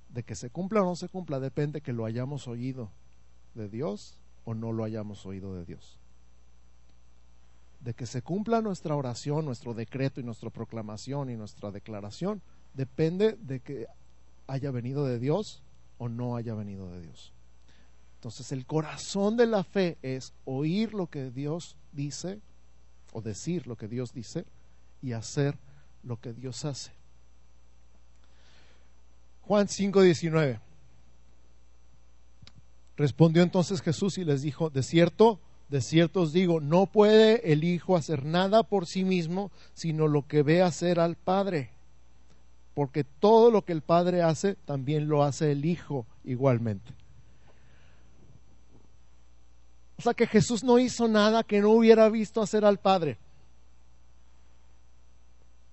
De que se cumpla o no se cumpla depende que lo hayamos oído de Dios o no lo hayamos oído de Dios. De que se cumpla nuestra oración, nuestro decreto y nuestra proclamación y nuestra declaración depende de que haya venido de Dios o no haya venido de Dios. Entonces el corazón de la fe es oír lo que Dios dice o decir lo que Dios dice y hacer lo que Dios hace. Juan 5:19. Respondió entonces Jesús y les dijo, de cierto, de cierto os digo, no puede el Hijo hacer nada por sí mismo, sino lo que ve hacer al Padre. Porque todo lo que el Padre hace, también lo hace el Hijo igualmente. O sea que Jesús no hizo nada que no hubiera visto hacer al Padre.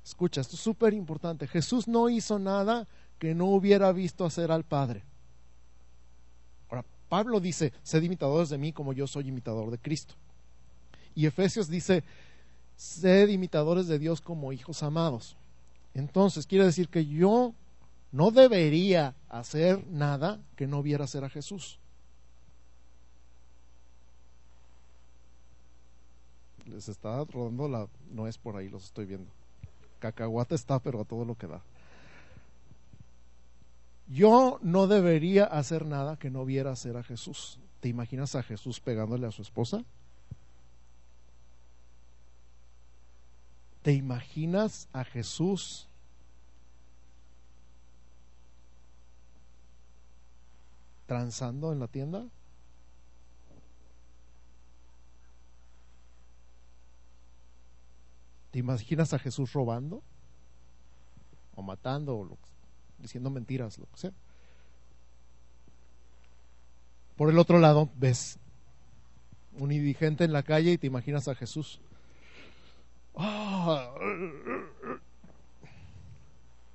Escucha, esto es súper importante. Jesús no hizo nada que no hubiera visto hacer al Padre. Ahora, Pablo dice, sed imitadores de mí como yo soy imitador de Cristo. Y Efesios dice, sed imitadores de Dios como hijos amados. Entonces, quiere decir que yo no debería hacer nada que no viera hacer a Jesús. Les está rodando la no es por ahí, los estoy viendo. Cacahuate está, pero a todo lo que da. Yo no debería hacer nada que no viera hacer a Jesús. ¿Te imaginas a Jesús pegándole a su esposa? ¿Te imaginas a Jesús transando en la tienda? ¿Te imaginas a Jesús robando? O matando, o diciendo mentiras, lo que sea. Por el otro lado, ves un indigente en la calle y te imaginas a Jesús. Ah.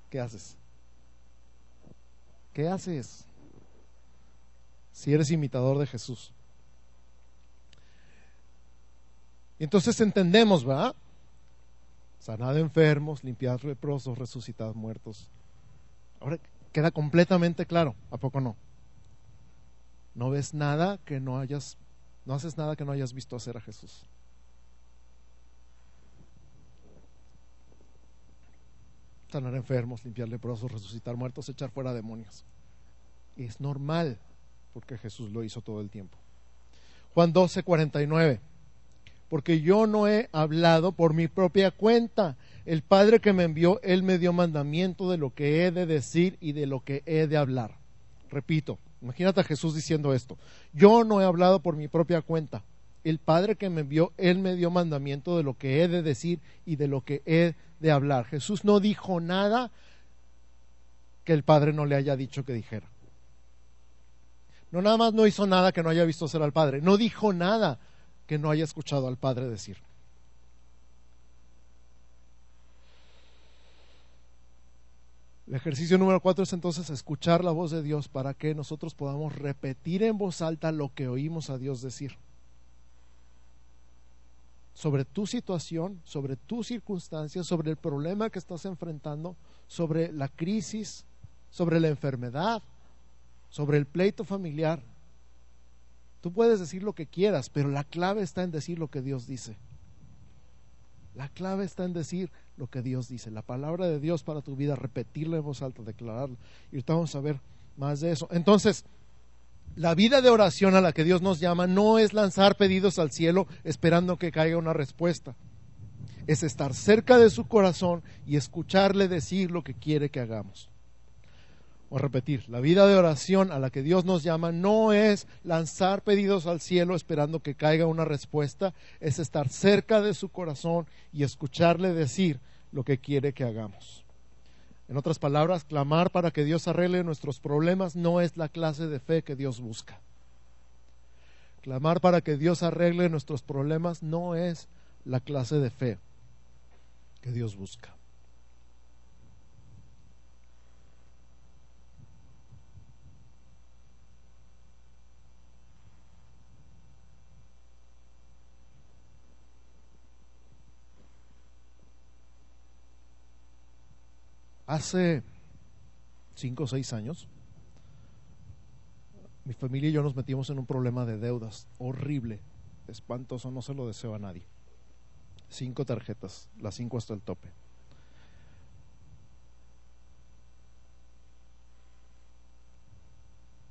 ¿Qué haces? ¿Qué haces? Si eres imitador de Jesús. Y entonces entendemos, ¿verdad? Sanad enfermos, limpiad leprosos, resucitad muertos. Ahora queda completamente claro, ¿a poco no? No ves nada que no hayas, no haces nada que no hayas visto hacer a Jesús. sanar enfermos, limpiar leprosos, resucitar muertos, echar fuera demonios. Es normal, porque Jesús lo hizo todo el tiempo. Juan 12, 49. Porque yo no he hablado por mi propia cuenta. El Padre que me envió, Él me dio mandamiento de lo que he de decir y de lo que he de hablar. Repito, imagínate a Jesús diciendo esto. Yo no he hablado por mi propia cuenta. El Padre que me envió, Él me dio mandamiento de lo que he de decir y de lo que he de hablar. Jesús no dijo nada que el Padre no le haya dicho que dijera. No nada más no hizo nada que no haya visto hacer al Padre, no dijo nada que no haya escuchado al Padre decir. El ejercicio número cuatro es entonces escuchar la voz de Dios para que nosotros podamos repetir en voz alta lo que oímos a Dios decir sobre tu situación, sobre tus circunstancias, sobre el problema que estás enfrentando, sobre la crisis, sobre la enfermedad, sobre el pleito familiar. Tú puedes decir lo que quieras, pero la clave está en decir lo que Dios dice. La clave está en decir lo que Dios dice. La palabra de Dios para tu vida, repetirla en voz alta, declararla. Y ahorita vamos a ver más de eso. Entonces, la vida de oración a la que Dios nos llama no es lanzar pedidos al cielo esperando que caiga una respuesta. Es estar cerca de su corazón y escucharle decir lo que quiere que hagamos. O repetir, la vida de oración a la que Dios nos llama no es lanzar pedidos al cielo esperando que caiga una respuesta, es estar cerca de su corazón y escucharle decir lo que quiere que hagamos. En otras palabras, clamar para que Dios arregle nuestros problemas no es la clase de fe que Dios busca. Clamar para que Dios arregle nuestros problemas no es la clase de fe que Dios busca. Hace cinco o seis años, mi familia y yo nos metimos en un problema de deudas horrible, espantoso, no se lo deseo a nadie. Cinco tarjetas, las cinco hasta el tope.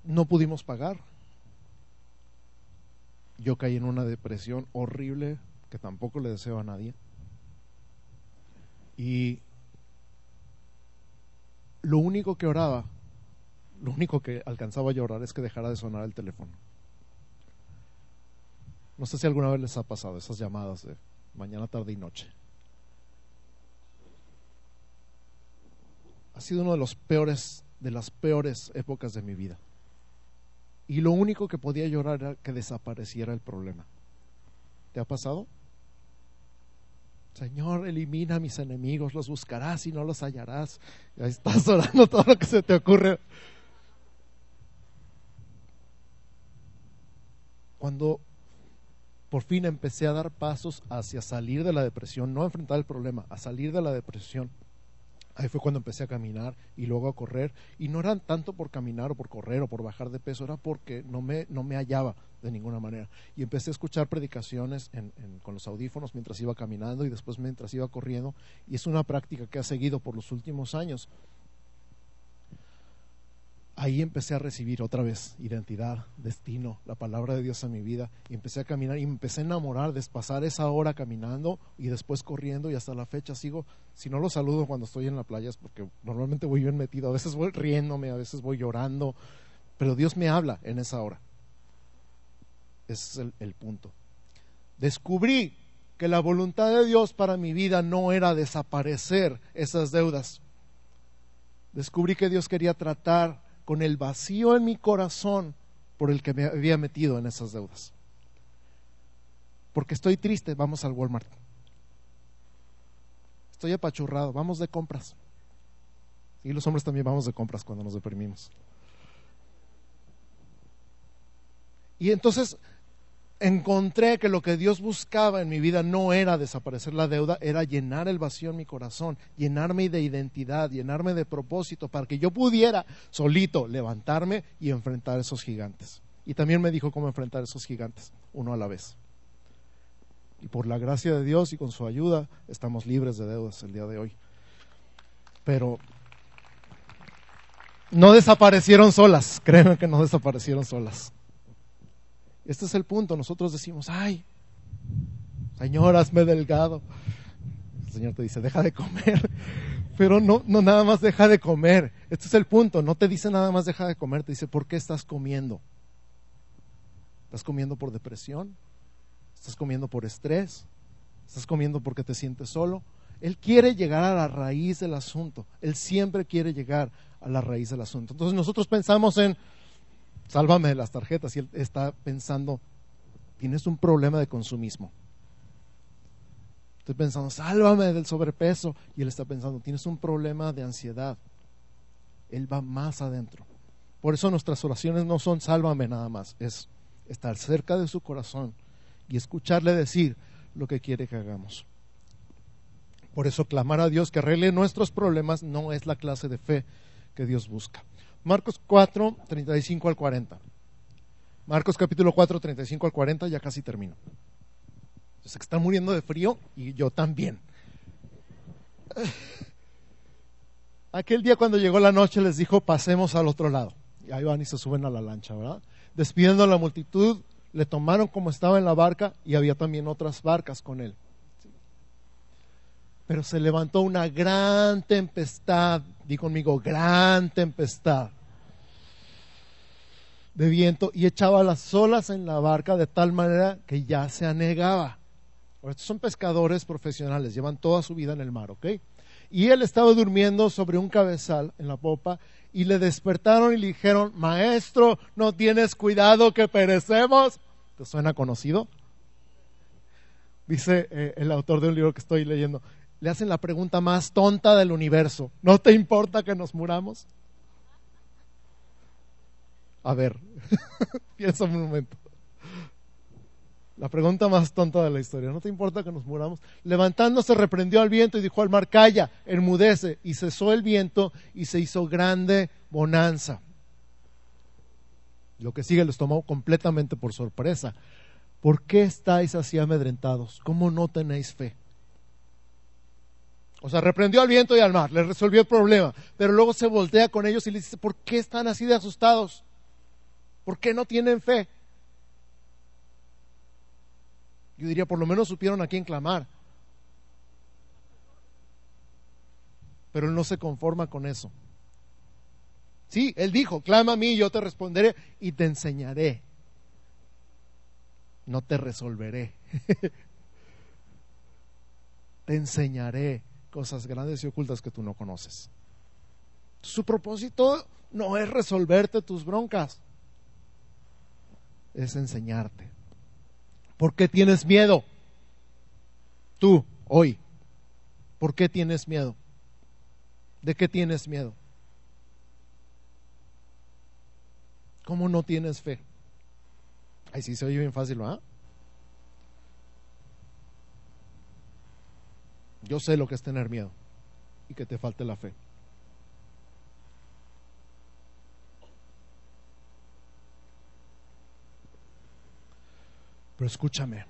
No pudimos pagar. Yo caí en una depresión horrible que tampoco le deseo a nadie. Y lo único que oraba, lo único que alcanzaba a llorar es que dejara de sonar el teléfono. No sé si alguna vez les ha pasado esas llamadas de mañana, tarde y noche. Ha sido uno de los peores, de las peores épocas de mi vida. Y lo único que podía llorar era que desapareciera el problema. ¿Te ha pasado? Señor, elimina a mis enemigos, los buscarás y no los hallarás. Y ahí estás orando todo lo que se te ocurre. Cuando por fin empecé a dar pasos hacia salir de la depresión, no enfrentar el problema, a salir de la depresión, Ahí fue cuando empecé a caminar y luego a correr. Y no eran tanto por caminar o por correr o por bajar de peso, era porque no me, no me hallaba de ninguna manera. Y empecé a escuchar predicaciones con los audífonos mientras iba caminando y después mientras iba corriendo. Y es una práctica que ha seguido por los últimos años ahí empecé a recibir otra vez identidad, destino, la palabra de Dios en mi vida. Y empecé a caminar y me empecé a enamorar de pasar esa hora caminando y después corriendo y hasta la fecha sigo, si no lo saludo cuando estoy en la playa es porque normalmente voy bien metido, a veces voy riéndome, a veces voy llorando, pero Dios me habla en esa hora. Ese es el punto. Descubrí que la voluntad de Dios para mi vida no era desaparecer esas deudas. Descubrí que Dios quería tratar con el vacío en mi corazón por el que me había metido en esas deudas. Porque estoy triste, vamos al Walmart. Estoy apachurrado, vamos de compras. Y los hombres también vamos de compras cuando nos deprimimos. Y entonces encontré que lo que Dios buscaba en mi vida no era desaparecer la deuda, era llenar el vacío en mi corazón, llenarme de identidad, llenarme de propósito, para que yo pudiera solito levantarme y enfrentar esos gigantes. Y también me dijo cómo enfrentar esos gigantes, uno a la vez. Y por la gracia de Dios y con su ayuda estamos libres de deudas el día de hoy. Pero no desaparecieron solas, créeme que no desaparecieron solas. Este es el punto. Nosotros decimos, ay, Señor, hazme delgado. El Señor te dice, deja de comer. Pero no, no nada más deja de comer. Este es el punto. No te dice nada más deja de comer. Te dice, ¿por qué estás comiendo? ¿Estás comiendo por depresión? ¿Estás comiendo por estrés? ¿Estás comiendo porque te sientes solo? Él quiere llegar a la raíz del asunto. Él siempre quiere llegar a la raíz del asunto. Entonces nosotros pensamos en, sálvame de las tarjetas. Y él está pensando, tienes un problema de consumismo. Estoy pensando, sálvame del sobrepeso. Y él está pensando, tienes un problema de ansiedad. Él va más adentro. Por eso nuestras oraciones no son sálvame nada más, es estar cerca de su corazón y escucharle decir lo que quiere que hagamos. Por eso clamar a Dios que arregle nuestros problemas no es la clase de fe que Dios busca. Marcos 4, 35 al 40. Marcos capítulo 4, 35 al 40, ya casi termino. Que están muriendo de frío y yo también. Aquel día cuando llegó la noche les dijo, pasemos al otro lado. Y ahí van y se suben a la lancha, ¿verdad? Despidiendo a la multitud, le tomaron como estaba en la barca y había también otras barcas con él. Pero se levantó una gran tempestad, conmigo, gran tempestad de viento y echaba las olas en la barca de tal manera que ya se anegaba. estos son pescadores profesionales, llevan toda su vida en el mar, ¿ok? Y él estaba durmiendo sobre un cabezal en la popa y le despertaron y le dijeron, maestro, ¿no tienes cuidado que perecemos? ¿Te suena conocido? Dice eh, el autor de un libro que estoy leyendo, le hacen la pregunta más tonta del universo, ¿no te importa que nos muramos? A ver, piensa un momento. La pregunta más tonta de la historia, ¿no te importa que nos muramos? Levantándose reprendió al viento y dijo al mar, calla, enmudece, y cesó el viento y se hizo grande bonanza. Lo que sigue les tomó completamente por sorpresa. ¿Por qué estáis así amedrentados? ¿Cómo no tenéis fe? O sea, reprendió al viento y al mar, les resolvió el problema, pero luego se voltea con ellos y les dice, ¿por qué están así de asustados? ¿Por qué no tienen fe? Yo diría, por lo menos supieron a quién clamar. Pero él no se conforma con eso. Sí, él dijo, clama a mí, yo te responderé y te enseñaré. No te resolveré. te enseñaré cosas grandes y ocultas que tú no conoces. Su propósito no es resolverte tus broncas, es enseñarte. ¿Por qué tienes miedo? Tú, hoy. ¿Por qué tienes miedo? ¿De qué tienes miedo? ¿Cómo no tienes fe? Ay, sí, se oye bien fácil, ¿ah? Yo sé lo que es tener miedo y que te falte la fe. Pero escúchame,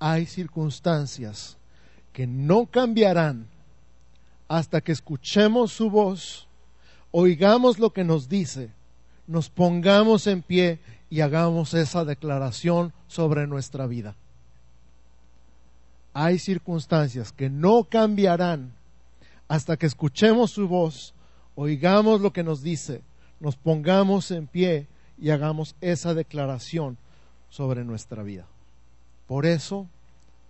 hay circunstancias que no cambiarán hasta que escuchemos su voz, oigamos lo que nos dice, nos pongamos en pie y hagamos esa declaración sobre nuestra vida. Hay circunstancias que no cambiarán hasta que escuchemos su voz, oigamos lo que nos dice, nos pongamos en pie y hagamos esa declaración sobre nuestra vida. Por eso,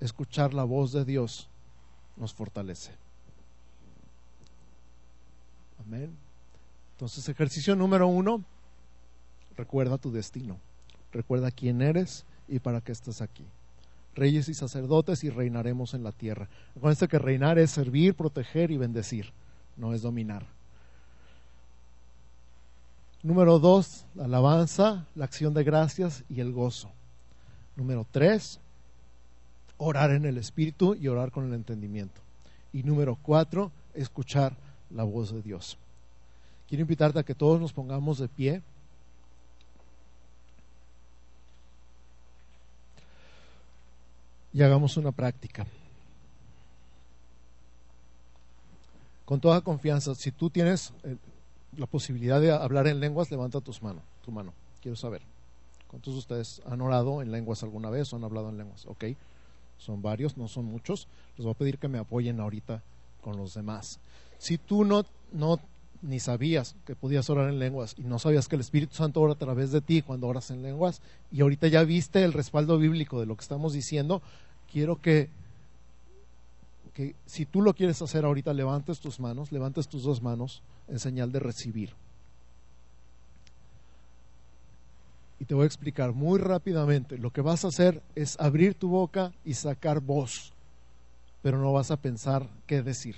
escuchar la voz de Dios nos fortalece. Amén. Entonces, ejercicio número uno, recuerda tu destino. Recuerda quién eres y para qué estás aquí. Reyes y sacerdotes y reinaremos en la tierra. Acuérdense que reinar es servir, proteger y bendecir. no es dominar. Número dos, la alabanza, la acción de gracias y el gozo. Número tres, orar en el Espíritu y orar con el entendimiento. Y número cuatro, escuchar la voz de Dios. Quiero invitarte a que todos nos pongamos de pie. Y hagamos una práctica. Con toda confianza, si tú tienes eh, la posibilidad de hablar en lenguas, levanta tus manos, tu mano. Quiero saber. ¿Cuántos de ustedes han orado en lenguas alguna vez o han hablado en lenguas? Ok, son varios, no son muchos. Les voy a pedir que me apoyen ahorita con los demás. Si tú no, no ni sabías que podías orar en lenguas y no sabías que el Espíritu Santo ora a través de ti cuando oras en lenguas y ahorita ya viste el respaldo bíblico de lo que estamos diciendo, quiero que que si tú lo quieres hacer ahorita, levantes tus manos, levantes tus dos manos en señal de recibir. Y te voy a explicar muy rápidamente. Lo que vas a hacer es abrir tu boca y sacar voz, pero no vas a pensar qué decir.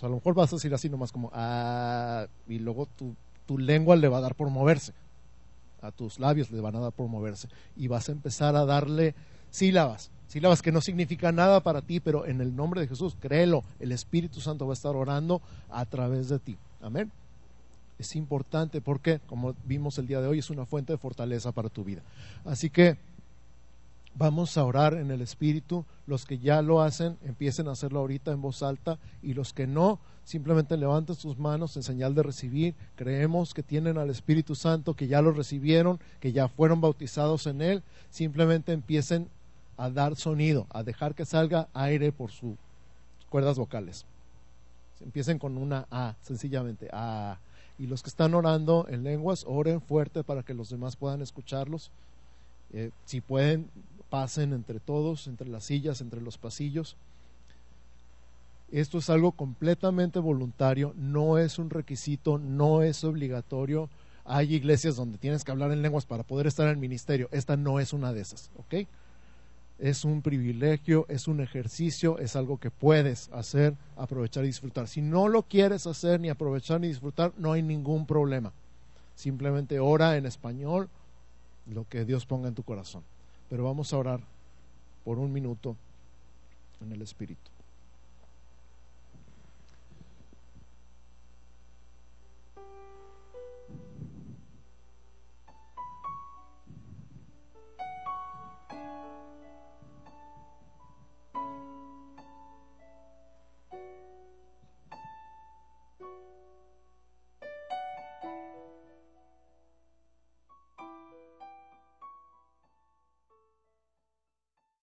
O a lo mejor vas a decir así nomás como, ah, y luego tu, tu lengua le va a dar por moverse. A tus labios le van a dar por moverse. Y vas a empezar a darle sílabas sílabas que no significan nada para ti, pero en el nombre de Jesús, créelo, el Espíritu Santo va a estar orando a través de ti. Amén. Es importante porque, como vimos el día de hoy, es una fuente de fortaleza para tu vida. Así que vamos a orar en el Espíritu. Los que ya lo hacen, empiecen a hacerlo ahorita en voz alta y los que no, simplemente levanten sus manos en señal de recibir. Creemos que tienen al Espíritu Santo, que ya lo recibieron, que ya fueron bautizados en Él. Simplemente empiecen a dar sonido, a dejar que salga aire por sus cuerdas vocales. Empiecen con una A, sencillamente A. Y los que están orando en lenguas, oren fuerte para que los demás puedan escucharlos. Eh, si pueden, pasen entre todos, entre las sillas, entre los pasillos. Esto es algo completamente voluntario, no es un requisito, no es obligatorio. Hay iglesias donde tienes que hablar en lenguas para poder estar en el ministerio. Esta no es una de esas, ¿ok? es un privilegio, es un ejercicio, es algo que puedes hacer, aprovechar y disfrutar. Si no lo quieres hacer ni aprovechar ni disfrutar, no hay ningún problema. Simplemente ora en español lo que Dios ponga en tu corazón. Pero vamos a orar por un minuto en el Espíritu.